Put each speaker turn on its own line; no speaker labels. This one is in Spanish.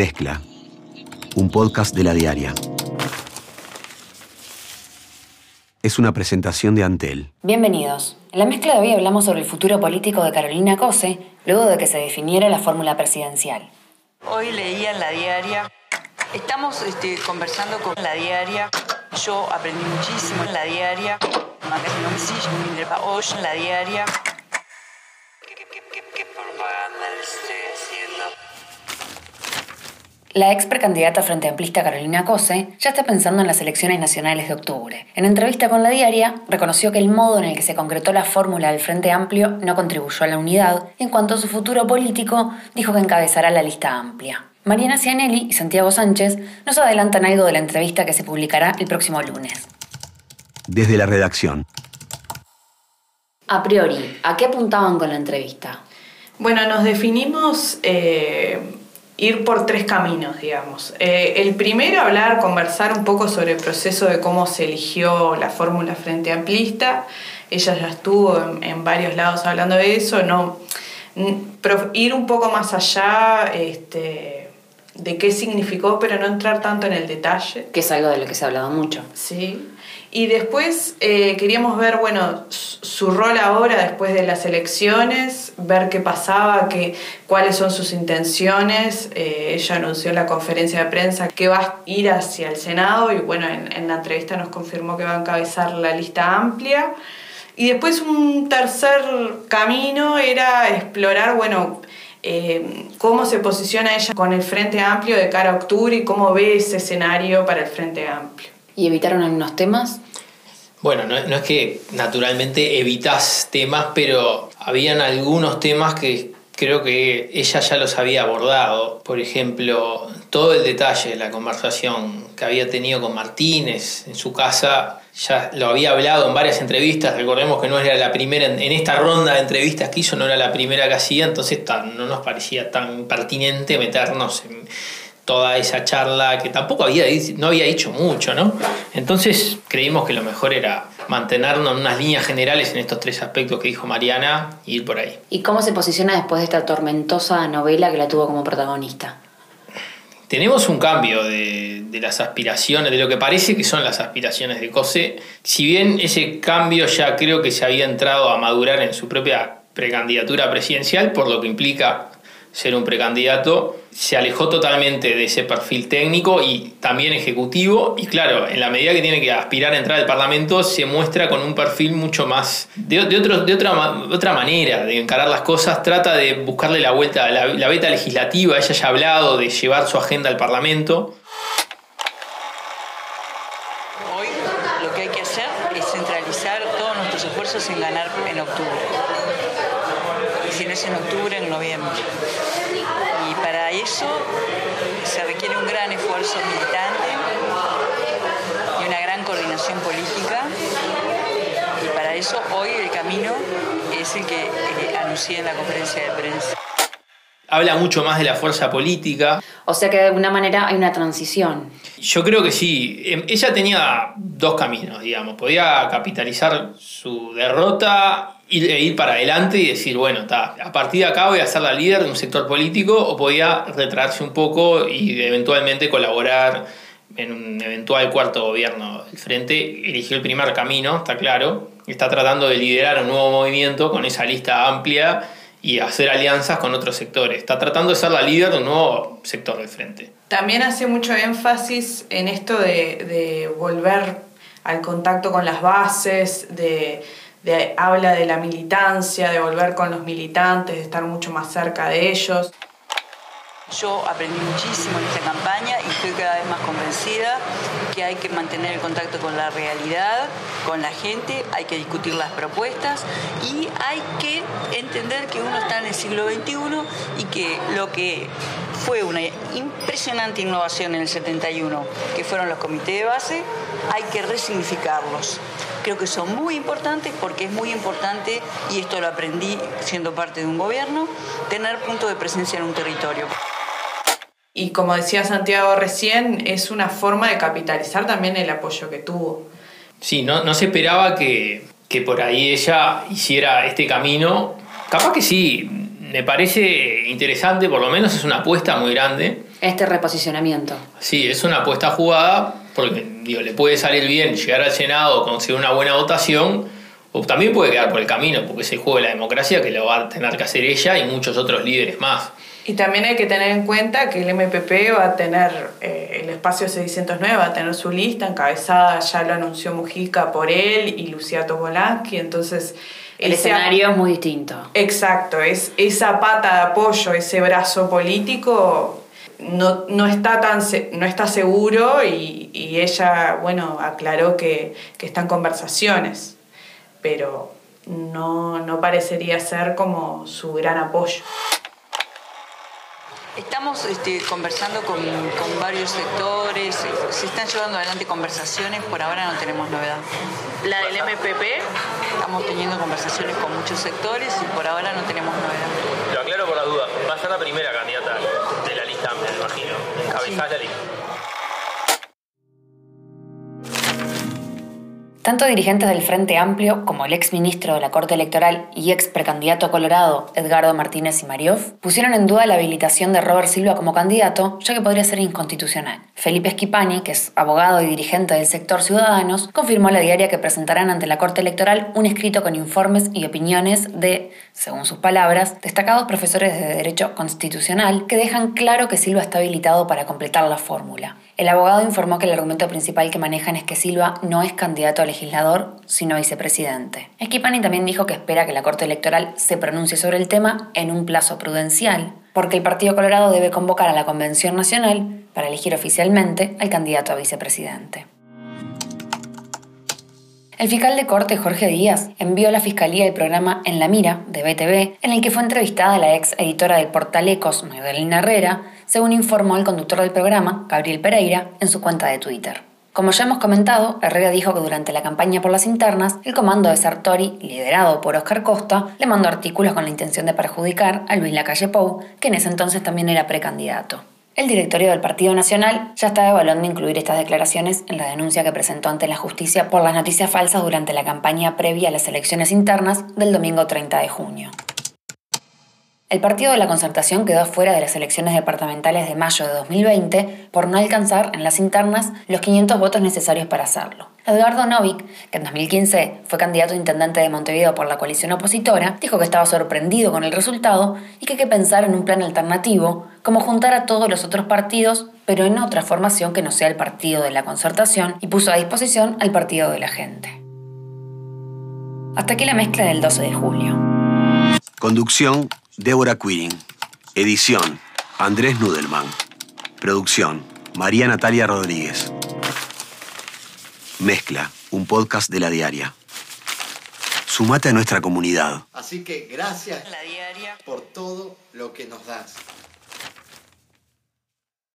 Mezcla, un podcast de la diaria. Es una presentación de Antel.
Bienvenidos. En la mezcla de hoy hablamos sobre el futuro político de Carolina Cose, luego de que se definiera la fórmula presidencial.
Hoy leía en la diaria, estamos este, conversando con la diaria, yo aprendí muchísimo en la diaria, en la diaria.
La ex precandidata frente amplista Carolina Cose ya está pensando en las elecciones nacionales de octubre. En entrevista con la diaria, reconoció que el modo en el que se concretó la fórmula del Frente Amplio no contribuyó a la unidad. En cuanto a su futuro político, dijo que encabezará la lista amplia. Mariana Cianelli y Santiago Sánchez nos adelantan algo de la entrevista que se publicará el próximo lunes.
Desde la redacción.
A priori, ¿a qué apuntaban con la entrevista?
Bueno, nos definimos eh, ir por tres caminos, digamos. Eh, el primero, hablar, conversar un poco sobre el proceso de cómo se eligió la fórmula frente amplista. Ella ya estuvo en, varios lados hablando de eso, no, ir un poco más allá. Este, de qué significó, pero no entrar tanto en el detalle.
Que es algo de lo que se ha hablado mucho.
Sí. Y después eh, queríamos ver, bueno, su rol ahora después de las elecciones, ver qué pasaba, qué, cuáles son sus intenciones. Eh, ella anunció en la conferencia de prensa que va a ir hacia el Senado y bueno, en, la entrevista nos confirmó que va a encabezar la lista amplia. Y después un tercer camino era explorar, bueno, eh, cómo se posiciona ella con el Frente Amplio de cara a octubre y cómo ve ese escenario para el Frente Amplio.
¿Y evitaron algunos temas?
Bueno, no, es que naturalmente evitas temas, pero habían algunos temas que creo que ella ya los había abordado. Por ejemplo, todo el detalle de la conversación que había tenido con Martínez en su casa ya lo había hablado en varias entrevistas, recordemos que no era la primera, en esta ronda de entrevistas que hizo no era la primera que hacía, entonces no nos parecía tan pertinente meternos en toda esa charla que tampoco había, no había dicho mucho, ¿no? Entonces creímos que lo mejor era mantenernos en unas líneas generales en estos tres aspectos que dijo Mariana y ir por ahí.
¿Y cómo se posiciona después de esta tormentosa novela que la tuvo como protagonista?
tenemos un cambio de, las aspiraciones, de lo que parece que son las aspiraciones de Cosé. Si bien ese cambio ya creo que se había entrado a madurar en su propia precandidatura presidencial, por lo que implica ser un precandidato, se alejó totalmente de ese perfil técnico y también ejecutivo. Y claro, en la medida que tiene que aspirar a entrar al Parlamento, se muestra con un perfil mucho más de, de, otro, de otra, otra manera de encarar las cosas. Trata de buscarle la vuelta la, la beta legislativa. Ella ya ha hablado de llevar su agenda al Parlamento.
Hoy lo que hay que hacer es centralizar todos nuestros esfuerzos en ganar en octubre. Es en octubre, en noviembre. Y para eso se requiere un gran esfuerzo militante y una gran coordinación política. Y para eso hoy el camino es el que eh, anuncié en la conferencia de prensa.
Habla mucho más de la fuerza política.
O sea que de alguna manera hay una transición.
Yo creo que sí. Em, ella tenía dos caminos, digamos. Podía capitalizar su derrota e ir para adelante y decir, bueno, está, a partir de acá voy a ser la líder de un sector político o podía retraerse un poco y eventualmente colaborar en un eventual cuarto gobierno. El Frente eligió el primer camino, está claro, está tratando de liderar un nuevo movimiento con esa lista amplia y hacer alianzas con otros sectores. Está tratando de ser la líder de un nuevo sector del Frente.
También hace mucho énfasis en esto de, de volver al contacto con las bases, de habla de la militancia, de volver con los militantes, de estar mucho más cerca de ellos.
Yo aprendí muchísimo en esta campaña y estoy cada vez más convencida que hay que mantener el contacto con la realidad, con la gente, hay que discutir las propuestas y hay que entender que uno está en el siglo XXI y que lo que fue una impresionante innovación en el 71, que fueron los comités de base, hay que resignificarlos creo que son muy importantes porque es muy importante, y esto lo aprendí siendo parte de un gobierno, tener punto de presencia en un territorio.
Y como decía Santiago recién, es una forma de capitalizar también el apoyo que tuvo.
Sí, no, no se esperaba que, que por ahí ella hiciera este camino. Capaz que sí, me parece interesante, por lo menos es una apuesta muy grande.
Este reposicionamiento.
Sí, es una apuesta jugada porque digo, le puede salir bien llegar al Senado, conseguir una buena votación, o también puede quedar por el camino, porque es el juego de la democracia que lo va a tener que hacer ella y muchos otros líderes más.
Y también hay que tener en cuenta que el MPP va a tener, eh, el espacio 609 va a tener su lista encabezada, ya lo anunció Mujica por él y Luciato Bolansky, entonces...
El escenario es muy distinto.
Exacto, es esa pata de apoyo, ese brazo político no, no, está, tan, no está seguro y, y ella, bueno, aclaró que, que está en conversaciones, pero no, no parecería ser como su gran apoyo.
Estamos este, conversando con, con, varios sectores, se están llevando adelante conversaciones, por ahora no tenemos novedad.
¿La del MPP?
Estamos teniendo conversaciones con muchos sectores y por ahora no tenemos novedad.
Lo aclaro por la duda, va a ser la primera candidata de la lista, me imagino, encabezar sí. la lista.
Tanto dirigentes del Frente Amplio como el ex ministro de la Corte Electoral y ex precandidato a Colorado, Edgardo Martínez y Mariov, pusieron en duda la habilitación de Robert Silva como candidato, ya que podría ser inconstitucional. Felipe Esquipani, que es abogado y dirigente del sector Ciudadanos, confirmó a la diaria que presentarán ante la Corte Electoral un escrito con informes y opiniones de, según sus palabras, destacados profesores de Derecho Constitucional que dejan claro que Silva está habilitado para completar la fórmula. El abogado informó que el argumento principal que manejan es que Silva no es candidato a legislador, sino vicepresidente. Esquipani también dijo que espera que la Corte Electoral se pronuncie sobre el tema en un plazo prudencial, porque el Partido Colorado debe convocar a la Convención Nacional para elegir oficialmente al candidato a vicepresidente. El fiscal de corte Jorge Díaz envió a la Fiscalía el programa En la Mira de BTV, en el que fue entrevistada la ex editora del portal Ecos, Magdalena Herrera, según informó el conductor del programa, Gabriel Pereira, en su cuenta de Twitter. Como ya hemos comentado, Herrera dijo que durante la campaña por las internas, el comando de Sartori, liderado por Oscar Costa, le mandó artículos con la intención de perjudicar a Luis Lacalle Pou, que en ese entonces también era precandidato. El directorio del Partido Nacional ya estaba evaluando incluir estas declaraciones en la denuncia que presentó ante la justicia por las noticias falsas durante la campaña previa a las elecciones internas del domingo 30 de junio. El Partido de la Concertación quedó fuera de las elecciones departamentales de mayo de 2020 por no alcanzar en las internas los 500 votos necesarios para hacerlo. Edgardo Novik, que en 2015 fue candidato a intendente de Montevideo por la coalición opositora, dijo que estaba sorprendido con el resultado y que hay que pensar en un plan alternativo, como juntar a todos los otros partidos, pero en otra formación que no sea el Partido de la Concertación, y puso a disposición al Partido de la Gente. Hasta aquí la mezcla del 12 de julio.
Conducción, Débora Quirin. Edición, Andrés Nudelman. Producción, María Natalia Rodríguez. Mezcla, un podcast de la diaria. Sumate a nuestra comunidad.
Así que gracias la diaria por todo lo que nos das.